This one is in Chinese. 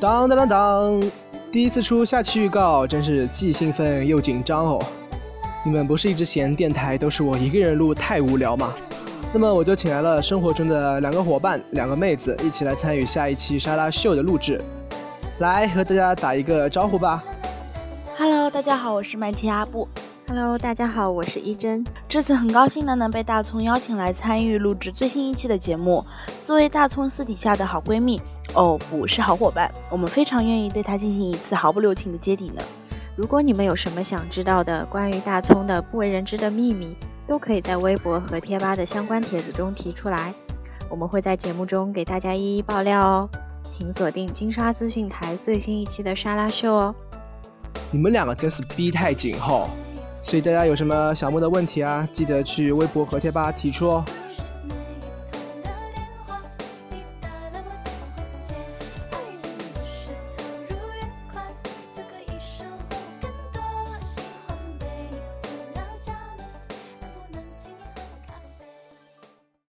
当当当当！第一次出下期预告，真是既兴奋又紧张哦。你们不是一直嫌电台都是我一个人录太无聊吗？那么我就请来了生活中的两个伙伴，两个妹子，一起来参与下一期沙拉秀的录制。来和大家打一个招呼吧。Hello，大家好，我是麦提阿布。Hello，大家好，我是一真。这次很高兴的能被大葱邀请来参与录制最新一期的节目。作为大葱私底下的好闺蜜，哦，不是好伙伴，我们非常愿意对他进行一次毫不留情的揭底呢。如果你们有什么想知道的关于大葱的不为人知的秘密，都可以在微博和贴吧的相关帖子中提出来，我们会在节目中给大家一一爆料哦。请锁定金沙资讯台最新一期的沙拉秀哦。你们两个真是逼太紧吼！所以大家有什么想问的问题啊，记得去微博和贴吧提出哦。